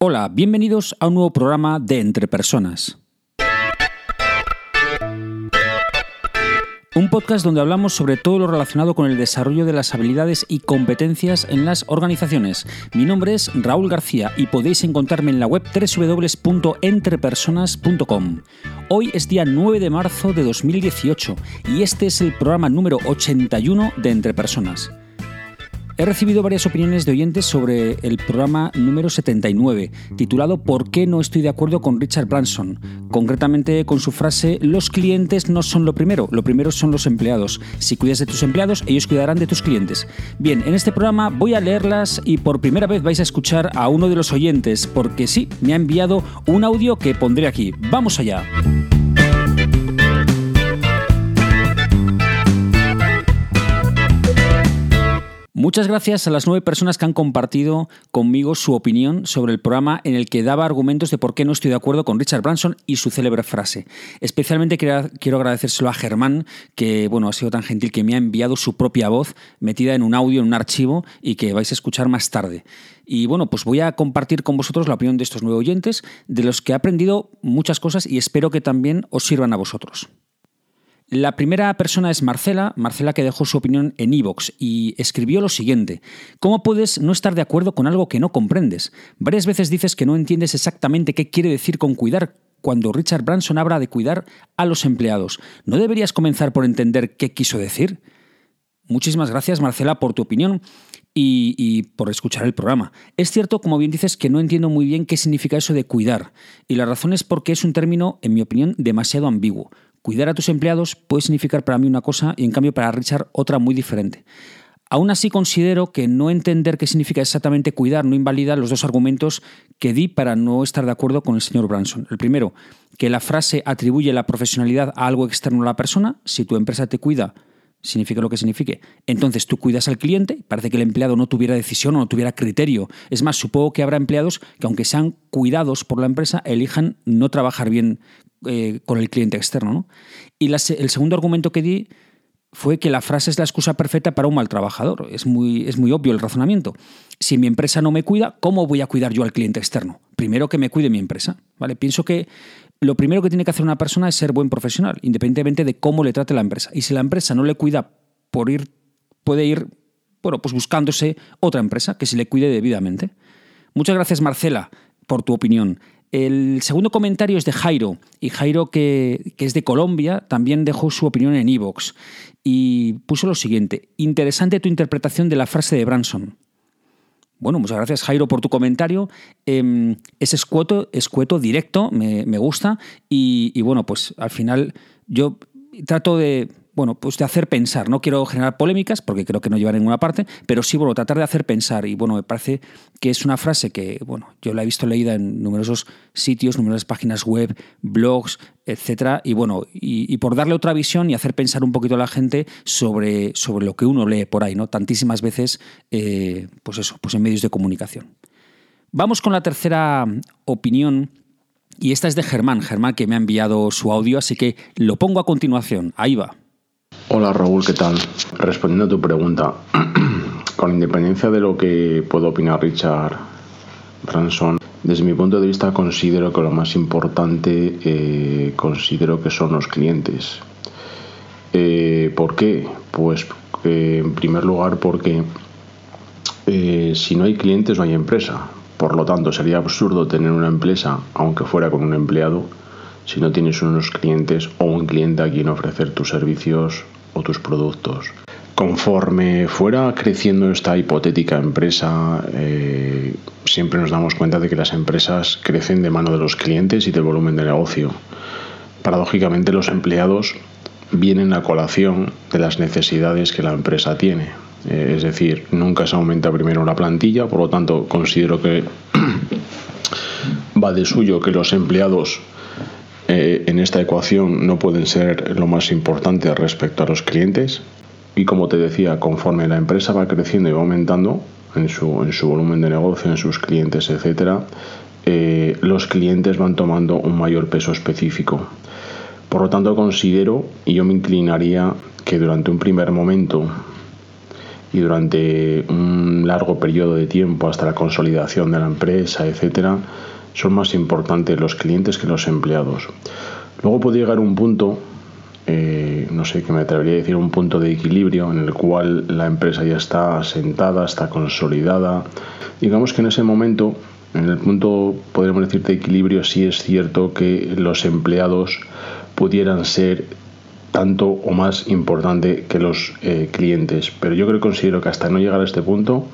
Hola, bienvenidos a un nuevo programa de Entre Personas. Un podcast donde hablamos sobre todo lo relacionado con el desarrollo de las habilidades y competencias en las organizaciones. Mi nombre es Raúl García y podéis encontrarme en la web www.entrepersonas.com. Hoy es día 9 de marzo de 2018 y este es el programa número 81 de Entre Personas. He recibido varias opiniones de oyentes sobre el programa número 79, titulado ¿Por qué no estoy de acuerdo con Richard Branson? Concretamente con su frase Los clientes no son lo primero, lo primero son los empleados. Si cuidas de tus empleados, ellos cuidarán de tus clientes. Bien, en este programa voy a leerlas y por primera vez vais a escuchar a uno de los oyentes, porque sí, me ha enviado un audio que pondré aquí. ¡Vamos allá! Muchas gracias a las nueve personas que han compartido conmigo su opinión sobre el programa en el que daba argumentos de por qué no estoy de acuerdo con Richard Branson y su célebre frase. Especialmente quiero agradecérselo a Germán, que bueno, ha sido tan gentil que me ha enviado su propia voz metida en un audio, en un archivo y que vais a escuchar más tarde. Y bueno, pues voy a compartir con vosotros la opinión de estos nueve oyentes, de los que he aprendido muchas cosas y espero que también os sirvan a vosotros. La primera persona es Marcela, Marcela que dejó su opinión en Evox y escribió lo siguiente: ¿Cómo puedes no estar de acuerdo con algo que no comprendes? Varias veces dices que no entiendes exactamente qué quiere decir con cuidar cuando Richard Branson habla de cuidar a los empleados. ¿No deberías comenzar por entender qué quiso decir? Muchísimas gracias, Marcela, por tu opinión. Y, y, por escuchar el programa. Es cierto, como bien dices, que no entiendo muy bien qué significa eso de cuidar, y la razón es porque es un término, en mi opinión, demasiado ambiguo. Cuidar a tus empleados puede significar para mí una cosa y en cambio para Richard otra muy diferente. Aún así considero que no entender qué significa exactamente cuidar no invalida los dos argumentos que di para no estar de acuerdo con el señor Branson. El primero, que la frase atribuye la profesionalidad a algo externo a la persona. Si tu empresa te cuida, significa lo que signifique. Entonces tú cuidas al cliente, parece que el empleado no tuviera decisión o no tuviera criterio. Es más, supongo que habrá empleados que aunque sean cuidados por la empresa, elijan no trabajar bien eh, con el cliente externo. Y el segundo argumento que di fue que la frase es la excusa perfecta para un mal trabajador. Es muy, es muy obvio el razonamiento. Si mi empresa no me cuida, ¿cómo voy a cuidar yo al cliente externo? Primero que me cuide mi empresa. ¿vale? Pienso que lo primero que tiene que hacer una persona es ser buen profesional, independientemente de cómo le trate la empresa. Y si la empresa no le cuida por ir, puede ir bueno, pues buscándose otra empresa que se le cuide debidamente. Muchas gracias, Marcela, por tu opinión. El segundo comentario es de Jairo, y Jairo, que, es de Colombia, también dejó su opinión en Evox y puso lo siguiente: Interesante tu interpretación de la frase de Branson. Bueno, muchas gracias Jairo por tu comentario. Em, es escueto, escueto, directo, me, gusta. Y, bueno, pues al final yo trato de, bueno, pues de hacer pensar. No quiero generar polémicas porque creo que no lleva a ninguna parte, pero sí, bueno, tratar de hacer pensar. Y bueno, me parece que es una frase que, bueno, yo la he visto leída en numerosos sitios, numerosas páginas web, blogs, etcétera. Y bueno, y, por darle otra visión y hacer pensar un poquito a la gente sobre, sobre lo que uno lee por ahí, ¿no? Tantísimas veces, eh, pues eso, pues en medios de comunicación. Vamos con la tercera opinión. Y esta es de Germán, Germán que me ha enviado su audio, así que lo pongo a continuación. Ahí va. Hola Raúl, ¿qué tal? Respondiendo a tu pregunta, con independencia de lo que puedo opinar Richard Branson, desde mi punto de vista considero que lo más importante eh, considero que son los clientes. Eh, ¿Por qué? Pues eh, en primer lugar porque si no hay clientes no hay empresa. Por lo tanto, sería absurdo tener una empresa, aunque fuera con un empleado, si no tienes unos clientes o un cliente a quien ofrecer tus servicios o tus productos. Conforme fuera creciendo esta hipotética empresa, eh, siempre nos damos cuenta de que las empresas crecen de mano de los clientes y del volumen de negocio. Paradójicamente los empleados vienen a colación de las necesidades que la empresa tiene. Eh, es decir, nunca se aumenta primero la plantilla, por lo tanto considero que va de suyo que los empleados eh, en esta ecuación no pueden ser lo más importante respecto a los clientes. Y como te decía, conforme la empresa va creciendo y va aumentando en su, en su volumen de negocio, en sus clientes, etc., eh, los clientes van tomando un mayor peso específico. Por lo tanto, considero y yo me inclinaría que durante un primer momento y durante un largo periodo de tiempo hasta la consolidación de la empresa, etcétera, son más importantes los clientes que los empleados. Luego puede llegar un punto, eh, no sé, que me atrevería a decir un punto de equilibrio en el cual la empresa ya está asentada, está consolidada. Digamos que en ese momento, en el punto, podríamos decir, de equilibrio, sí es cierto que los empleados pudieran ser tanto o más importante que los eh, clientes. Pero yo creo que considero que hasta no llegar a este punto,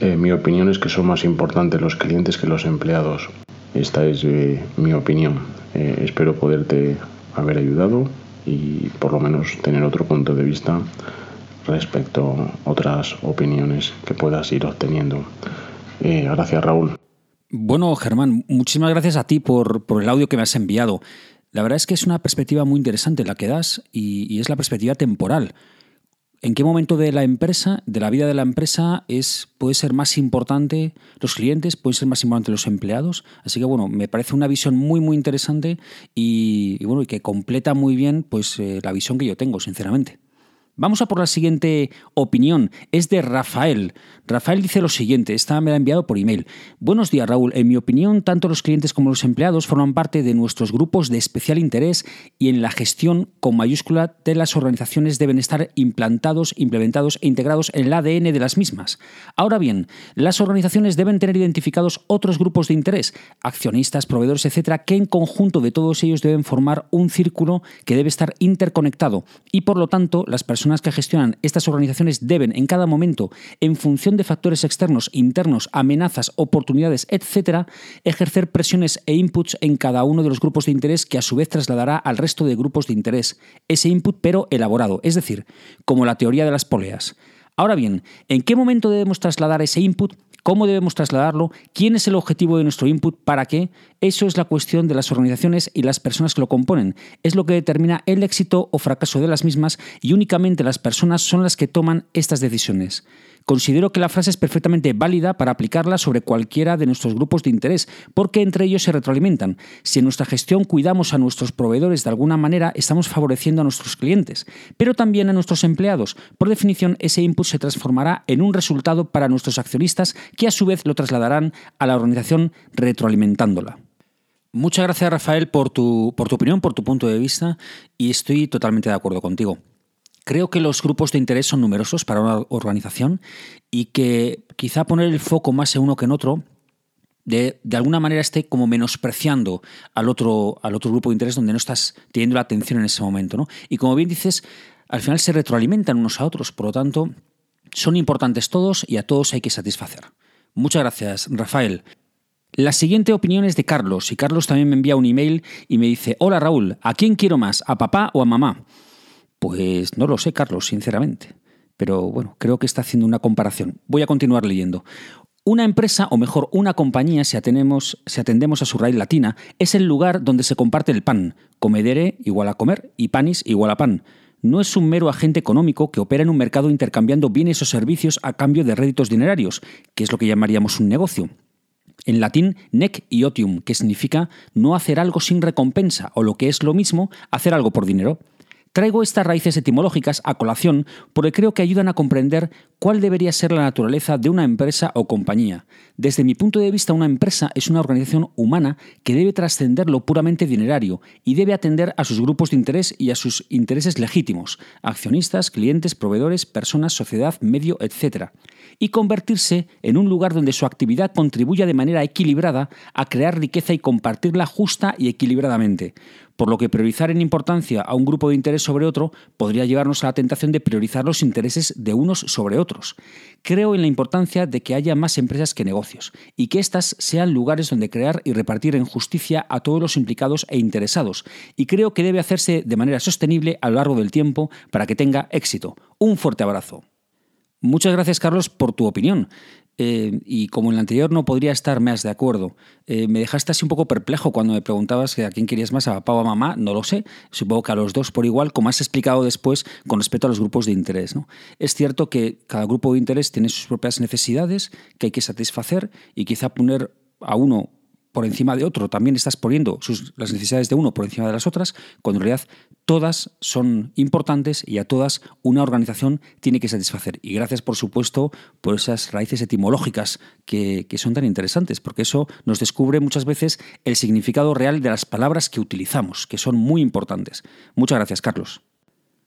eh, mi opinión es que son más importantes los clientes que los empleados. Esta es eh, mi opinión. espero poderte haber ayudado y por lo menos tener otro punto de vista respecto a otras opiniones que puedas ir obteniendo. gracias, Raúl. Bueno, Germán, muchísimas gracias a ti por, por el audio que me has enviado. La verdad es que es una perspectiva muy interesante la que das y, es la perspectiva temporal. ¿En qué momento de la empresa, de la vida de la empresa, es, puede ser más importante los clientes, puede ser más importante los empleados? Así que bueno, me parece una visión muy muy interesante y, bueno, y que completa muy bien pues eh, la visión que yo tengo, sinceramente. Vamos a por la siguiente opinión. Es de Rafael. Rafael dice lo siguiente, esta me la ha enviado por email. Buenos días, Raúl. En mi opinión, tanto los clientes como los empleados forman parte de nuestros grupos de especial interés y en la gestión con mayúscula de las organizaciones deben estar implantados, implementados e integrados en el ADN de las mismas. Ahora bien, las organizaciones deben tener identificados otros grupos de interés, accionistas, proveedores, etcétera, que en conjunto de todos ellos deben formar un círculo que debe estar interconectado y por lo tanto las personas que gestionan estas organizaciones deben en cada momento, en función de factores externos, internos, amenazas, oportunidades, etcétera, ejercer presiones e inputs en cada uno de los grupos de interés que a su vez trasladará al resto de grupos de interés. Ese input pero elaborado, es decir, como la teoría de las poleas. Ahora bien, ¿en qué momento debemos trasladar ese input? ¿Cómo debemos trasladarlo? ¿Quién es el objetivo de nuestro input? ¿Para qué? Eso es la cuestión de las organizaciones y las personas que lo componen. Es lo que determina el éxito o fracaso de las mismas y únicamente las personas son las que toman estas decisiones. Considero que la frase es perfectamente válida para aplicarla sobre cualquiera de nuestros grupos de interés, porque entre ellos se retroalimentan. Si en nuestra gestión cuidamos a nuestros proveedores de alguna manera, estamos favoreciendo a nuestros clientes, pero también a nuestros empleados. Por definición, ese input se transformará en un resultado para nuestros accionistas, que a su vez lo trasladarán a la organización retroalimentándola. Muchas gracias, Rafael, por tu, por tu opinión, por tu punto de vista, y estoy totalmente de acuerdo contigo. Creo que los grupos de interés son numerosos para una organización y que quizá poner el foco más en uno que en otro de, alguna manera esté como menospreciando al otro, al otro grupo de interés donde no estás teniendo la atención en ese momento. ¿no? Y como bien dices, al final se retroalimentan unos a otros, por lo tanto, son importantes todos y a todos hay que satisfacer. Muchas gracias, Rafael. La siguiente opinión es de Carlos, y Carlos también me envía un email y me dice, hola Raúl, ¿a quién quiero más? ¿A papá o a mamá? Pues no lo sé, Carlos, sinceramente. Pero bueno, creo que está haciendo una comparación. Voy a continuar leyendo. Una empresa, o mejor, una compañía, si, atendemos, a su raíz latina, es el lugar donde se comparte el pan. Comedere igual a comer y panis igual a pan. No es un mero agente económico que opera en un mercado intercambiando bienes o servicios a cambio de réditos dinerarios, que es lo que llamaríamos un negocio. En latín, nec iotium, que significa no hacer algo sin recompensa, o lo que es lo mismo, hacer algo por dinero. Traigo estas raíces etimológicas a colación porque creo que ayudan a comprender cuál debería ser la naturaleza de una empresa o compañía. Desde mi punto de vista, una empresa es una organización humana que debe trascender lo puramente dinerario y debe atender a sus grupos de interés y a sus intereses legítimos, accionistas, clientes, proveedores, personas, sociedad, medio, etc. Y convertirse en un lugar donde su actividad contribuya de manera equilibrada a crear riqueza y compartirla justa y equilibradamente por lo que priorizar en importancia a un grupo de interés sobre otro podría llevarnos a la tentación de priorizar los intereses de unos sobre otros. Creo en la importancia de que haya más empresas que negocios y que éstas sean lugares donde crear y repartir en justicia a todos los implicados e interesados, y creo que debe hacerse de manera sostenible a lo largo del tiempo para que tenga éxito. Un fuerte abrazo. Muchas gracias, Carlos, por tu opinión. Eh, y como en la anterior no podría estar más de acuerdo. Eh, me dejaste así un poco perplejo cuando me preguntabas a quién querías más, a papá o a mamá, no lo sé. Supongo que a los dos por igual, como has explicado después con respecto a los grupos de interés. ¿no? Es cierto que cada grupo de interés tiene sus propias necesidades que hay que satisfacer y quizá poner a uno por encima de otro, también estás poniendo las necesidades de uno por encima de las otras, cuando en realidad todas son importantes y a todas una organización tiene que satisfacer. Y gracias, por supuesto, por esas raíces etimológicas que, que son tan interesantes, porque eso nos descubre muchas veces el significado real de las palabras que utilizamos, que son muy importantes. Muchas gracias, Carlos.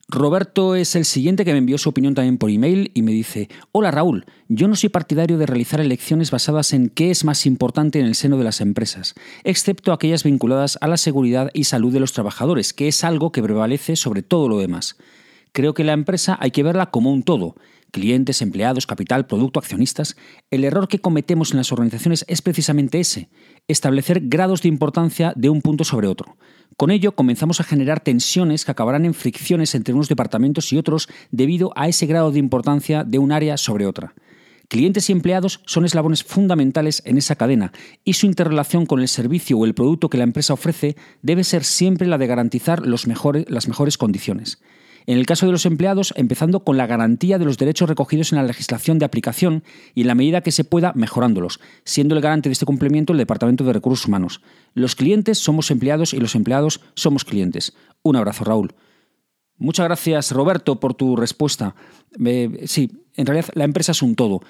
Roberto es el siguiente que me envió su opinión también por email y me dice, hola Raúl, yo no soy partidario de realizar elecciones basadas en qué es más importante en el seno de las empresas, excepto aquellas vinculadas a la seguridad y salud de los trabajadores, que es algo que prevalece sobre todo lo demás. Creo que la empresa hay que verla como un todo, clientes, empleados, capital, producto, accionistas. El error que cometemos en las organizaciones es precisamente ese, establecer grados de importancia de un punto sobre otro. Con ello comenzamos a generar tensiones que acabarán en fricciones entre unos departamentos y otros debido a ese grado de importancia de un área sobre otra. Clientes y empleados son eslabones fundamentales en esa cadena y su interrelación con el servicio o el producto que la empresa ofrece debe ser siempre la de garantizar las mejores condiciones. En el caso de los empleados, empezando con la garantía de los derechos recogidos en la legislación de aplicación y en la medida que se pueda mejorándolos, siendo el garante de este cumplimiento el Departamento de Recursos Humanos. Los clientes somos empleados y los empleados somos clientes. Un abrazo, Raúl. Muchas gracias, Roberto, por tu respuesta. sí, en realidad la empresa es un todo.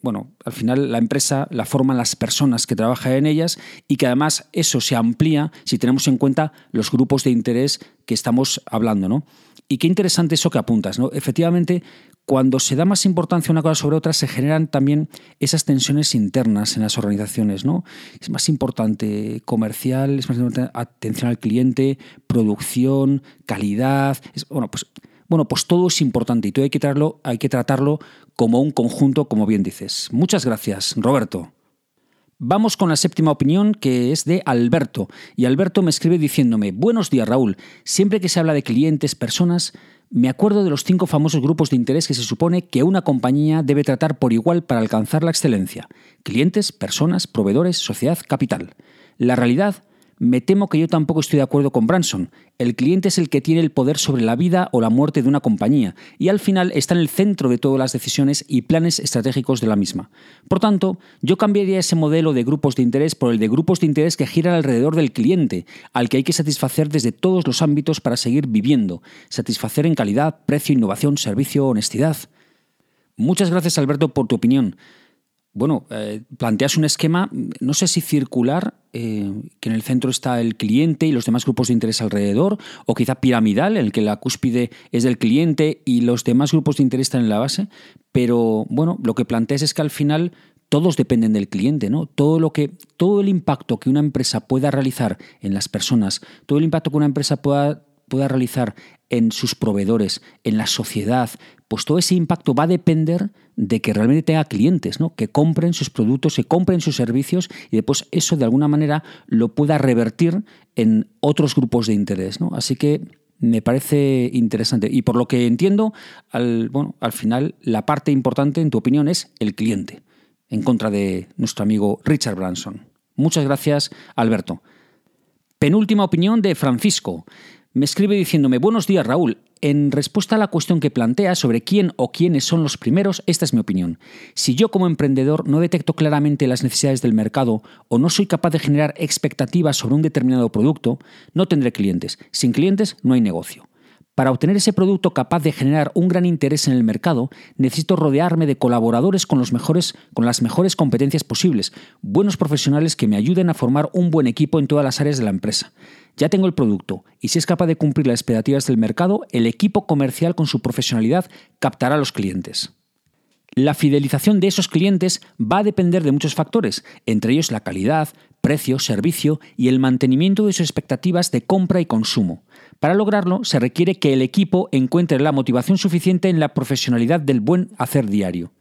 Bueno, al final la empresa la forman las personas que trabajan en ellas y que además eso se amplía si tenemos en cuenta los grupos de interés que estamos hablando, ¿no? Y qué interesante eso que apuntas, ¿no? Efectivamente, cuando se da más importancia una cosa sobre otra, se generan también esas tensiones internas en las organizaciones, ¿no? Es más importante comercial, es más importante atención al cliente, producción, calidad. bueno, pues, bueno, pues todo es importante y todo hay que, tratarlo, hay que tratarlo como un conjunto, como bien dices. Muchas gracias, Roberto. Vamos con la séptima opinión que es de Alberto. Y Alberto me escribe diciéndome, buenos días Raúl, siempre que se habla de clientes, personas, me acuerdo de los cinco famosos grupos de interés que se supone que una compañía debe tratar por igual para alcanzar la excelencia. Clientes, personas, proveedores, sociedad, capital. La realidad me temo que yo tampoco estoy de acuerdo con Branson. El cliente es el que tiene el poder sobre la vida o la muerte de una compañía y al final está en el centro de todas las decisiones y planes estratégicos de la misma. Por tanto, yo cambiaría ese modelo de grupos de interés por el de grupos de interés que giran alrededor del cliente, al que hay que satisfacer desde todos los ámbitos para seguir viviendo, satisfacer en calidad, precio, innovación, servicio, honestidad. Muchas gracias Alberto por tu opinión bueno, eh, planteas un esquema, no sé si circular, eh, que en el centro está el cliente y los demás grupos de interés alrededor, o quizá piramidal, en el que la cúspide es del cliente y los demás grupos de interés están en la base, pero bueno, lo que planteas es que al final todos dependen del cliente, ¿no? Todo lo que, todo el impacto que una empresa pueda realizar en las personas, todo el impacto que una empresa pueda, pueda realizar en sus proveedores, en la sociedad, pues todo ese impacto va a depender de que realmente tenga clientes, ¿no? que compren sus productos, que compren sus servicios y después eso de alguna manera lo pueda revertir en otros grupos de interés. ¿no? Así que me parece interesante. Y por lo que entiendo, bueno, al final la parte importante, en tu opinión, es el cliente, en contra de nuestro amigo Richard Branson. Muchas gracias, Alberto. Penúltima opinión de Francisco. Me escribe diciéndome, buenos días Raúl, en respuesta a la cuestión que plantea sobre quién o quiénes son los primeros, esta es mi opinión. Si yo como emprendedor no detecto claramente las necesidades del mercado o no soy capaz de generar expectativas sobre un determinado producto, no tendré clientes. Sin clientes no hay negocio. Para obtener ese producto capaz de generar un gran interés en el mercado, necesito rodearme de colaboradores con, los mejores, con las mejores competencias posibles, buenos profesionales que me ayuden a formar un buen equipo en todas las áreas de la empresa. Ya tengo el producto y si es capaz de cumplir las expectativas del mercado, el equipo comercial con su profesionalidad captará a los clientes. La fidelización de esos clientes va a depender de muchos factores, entre ellos la calidad, precio, servicio y el mantenimiento de sus expectativas de compra y consumo. Para lograrlo, se requiere que el equipo encuentre la motivación suficiente en la profesionalidad del buen hacer diario.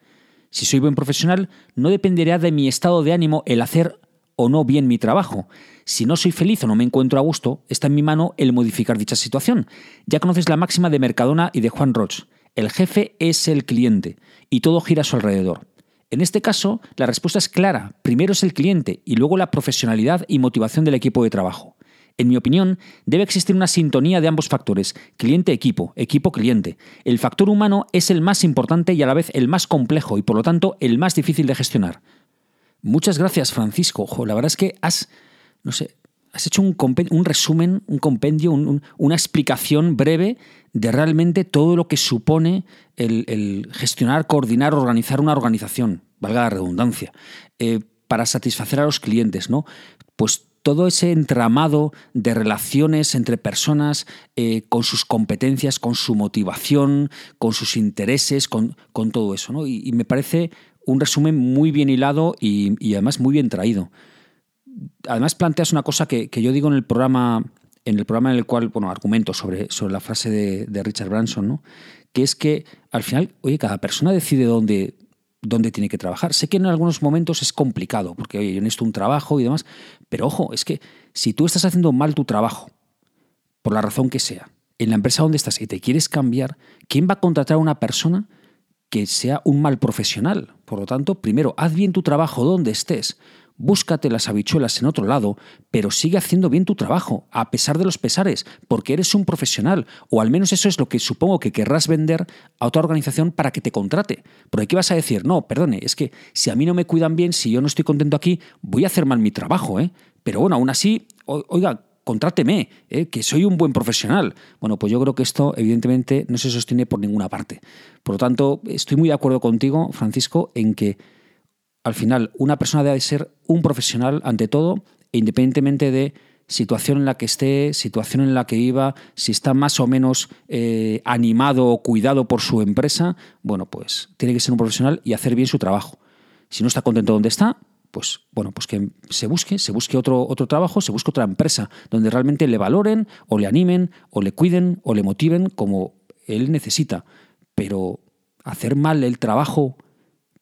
Si soy buen profesional, no dependerá de mi estado de ánimo el hacer o no bien mi trabajo. Si no soy feliz o no me encuentro a gusto, está en mi mano el modificar dicha situación. Ya conoces la máxima de Mercadona y de Juan Roch. El jefe es el cliente y todo gira a su alrededor. En este caso, la respuesta es clara. Primero es el cliente y luego la profesionalidad y motivación del equipo de trabajo. En mi opinión, debe existir una sintonía de ambos factores, cliente-equipo, equipo-cliente. El factor humano es el más importante y a la vez el más complejo y por lo tanto el más difícil de gestionar. Muchas gracias, Francisco. la verdad es que has, no sé, has hecho un, un resumen, un compendio, una explicación breve de realmente todo lo que supone el, gestionar, coordinar, organizar una organización, valga la redundancia, eh, para satisfacer a los clientes, ¿no? Pues todo ese entramado de relaciones entre personas eh, con sus competencias, con su motivación, con sus intereses, con, todo eso. ¿no? Y, me parece un resumen muy bien hilado y además muy bien traído además planteas una cosa que, yo digo en el programa en el programa en el cual, bueno, argumento sobre, sobre la frase de, Richard Branson, ¿no? que es que al final, oye, cada persona decide dónde, dónde tiene que trabajar. Sé que en algunos momentos es complicado, porque oye, yo necesito un trabajo y demás, pero ojo, es que si tú estás haciendo mal tu trabajo, por la razón que sea, en la empresa donde estás y te quieres cambiar, ¿quién va a contratar a una persona que sea un mal profesional? Por lo tanto, primero, haz bien tu trabajo donde estés búscate las habichuelas en otro lado, pero sigue haciendo bien tu trabajo, a pesar de los pesares, porque eres un profesional, o al menos eso es lo que supongo que querrás vender a otra organización para que te contrate. Porque aquí vas a decir, no, perdone, es que si a mí no me cuidan bien, si yo no estoy contento aquí, voy a hacer mal mi trabajo, ¿eh? Pero bueno, aún así, oiga, contráteme, ¿eh? que soy un buen profesional. Bueno, pues yo creo que esto evidentemente no se sostiene por ninguna parte. Por lo tanto, estoy muy de acuerdo contigo, Francisco, en que al final una persona debe ser un profesional ante todo, e independientemente de situación en la que esté, situación en la que iba, si está más o menos eh, animado o cuidado por su empresa, bueno, pues tiene que ser un profesional y hacer bien su trabajo. Si no está contento donde está, pues bueno, pues que se busque, se busque otro, otro trabajo, se busque otra empresa donde realmente le valoren o le animen o le cuiden o le motiven como él necesita. Pero hacer mal el trabajo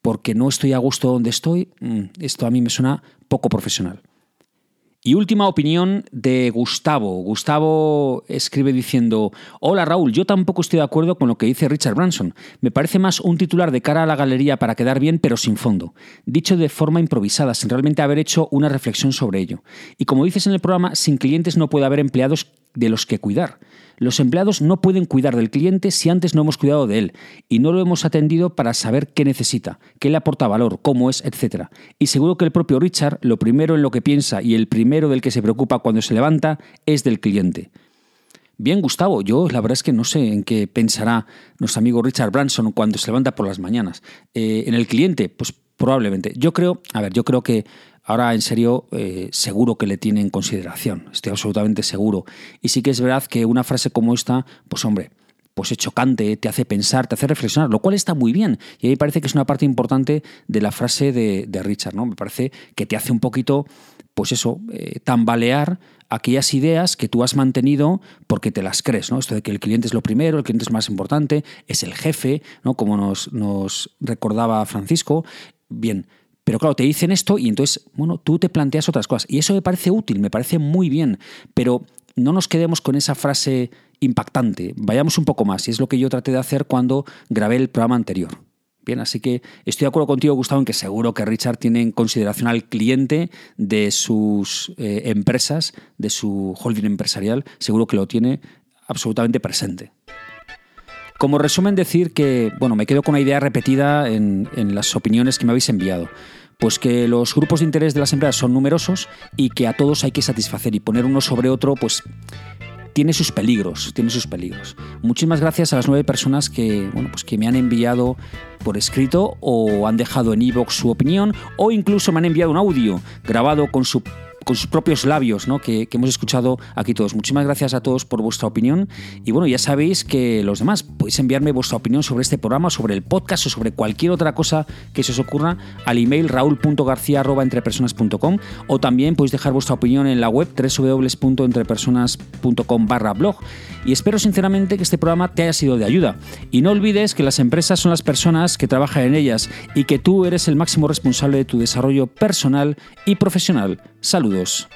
porque no estoy a gusto donde estoy, mm, esto a mí me suena poco profesional. Y última opinión de Gustavo. Gustavo escribe diciendo, hola Raúl, yo tampoco estoy de acuerdo con lo que dice Richard Branson. Me parece más un titular de cara a la galería para quedar bien, pero sin fondo. Dicho de forma improvisada, sin realmente haber hecho una reflexión sobre ello. Y como dices en el programa, sin clientes no puede haber empleados de los que cuidar. Los empleados no pueden cuidar del cliente si antes no hemos cuidado de él y no lo hemos atendido para saber qué necesita, qué le aporta valor, cómo es, etc. Y seguro que el propio Richard, lo primero en lo que piensa y el primero del que se preocupa cuando se levanta es del cliente. Bien, Gustavo, yo la verdad es que no sé en qué pensará nuestro amigo Richard Branson cuando se levanta por las mañanas. Eh, ¿En el cliente? Pues probablemente. Yo creo, a ver, yo creo que Ahora, en serio, eh, seguro que le tiene en consideración, estoy absolutamente seguro. Y sí que es verdad que una frase como esta, pues hombre, pues es chocante, te hace pensar, te hace reflexionar, lo cual está muy bien. Y ahí parece que es una parte importante de la frase de, Richard, ¿no? Me parece que te hace un poquito, pues eso, eh, tambalear aquellas ideas que tú has mantenido porque te las crees, ¿no? Esto de que el cliente es lo primero, el cliente es más importante, es el jefe, ¿no? Como nos, nos recordaba Francisco. Bien, pero claro, te dicen esto y entonces, bueno, tú te planteas otras cosas. Y eso me parece útil, me parece muy bien, pero no nos quedemos con esa frase impactante, vayamos un poco más. Y es lo que yo traté de hacer cuando grabé el programa anterior. Bien, así que estoy de acuerdo contigo, Gustavo, en que seguro que Richard tiene en consideración al cliente de sus eh, empresas, de su holding empresarial, seguro que lo tiene absolutamente presente. Como resumen, decir que, bueno, me quedo con una idea repetida en, las opiniones que me habéis enviado. Pues que los grupos de interés de las empresas son numerosos y que a todos hay que satisfacer y poner uno sobre otro, pues tiene sus peligros, tiene sus peligros. Muchísimas gracias a las nueve personas que, bueno, pues que me han enviado por escrito o han dejado en iVoox su opinión o incluso me han enviado un audio grabado con su con sus propios labios, ¿no? que, hemos escuchado aquí todos. Muchísimas gracias a todos por vuestra opinión. Y bueno, ya sabéis que los demás podéis enviarme vuestra opinión sobre este programa, sobre el podcast o sobre cualquier otra cosa que se os ocurra al email raúl.garcía.entrepersonas.com o también podéis dejar vuestra opinión en la web www.entrepersonas.com barra blog. Y espero sinceramente que este programa te haya sido de ayuda. Y no olvides que las empresas son las personas que trabajan en ellas y que tú eres el máximo responsable de tu desarrollo personal y profesional. Saludos.